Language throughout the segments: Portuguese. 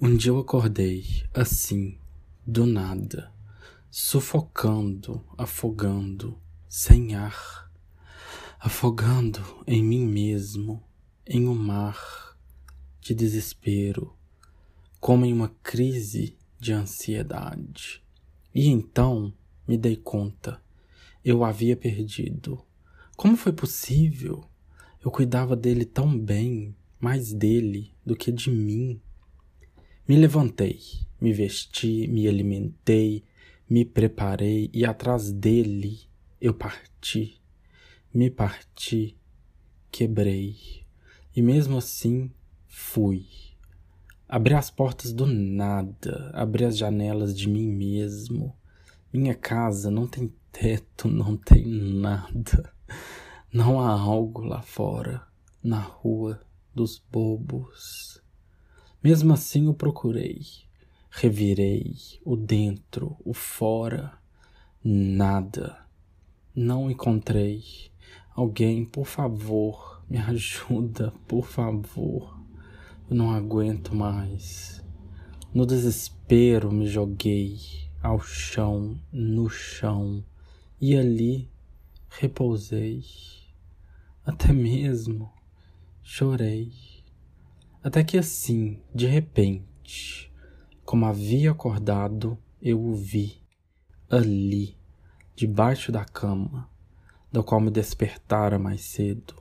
Um dia eu acordei assim, do nada, sufocando, afogando, sem ar, afogando em mim mesmo, em um mar de desespero, como em uma crise de ansiedade. E então me dei conta, eu havia perdido. Como foi possível? Eu cuidava dele tão bem, mais dele do que de mim. Me levantei, me vesti, me alimentei, me preparei e atrás dele eu parti. Me parti, quebrei. E mesmo assim fui. Abri as portas do nada, abri as janelas de mim mesmo. Minha casa não tem teto, não tem nada. Não há algo lá fora, na rua dos bobos. Mesmo assim o procurei, revirei o dentro, o fora, nada. Não encontrei. Alguém, por favor, me ajuda, por favor. Eu não aguento mais. No desespero me joguei ao chão, no chão, e ali repousei. Até mesmo chorei. Até que assim, de repente, como havia acordado, eu o vi ali, debaixo da cama, da qual me despertara mais cedo,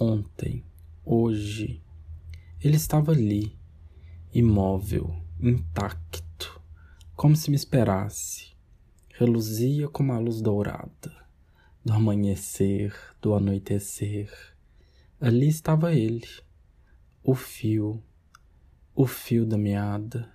ontem, hoje. Ele estava ali, imóvel, intacto, como se me esperasse. Reluzia como a luz dourada do amanhecer, do anoitecer. Ali estava ele o fio, o fio da meada,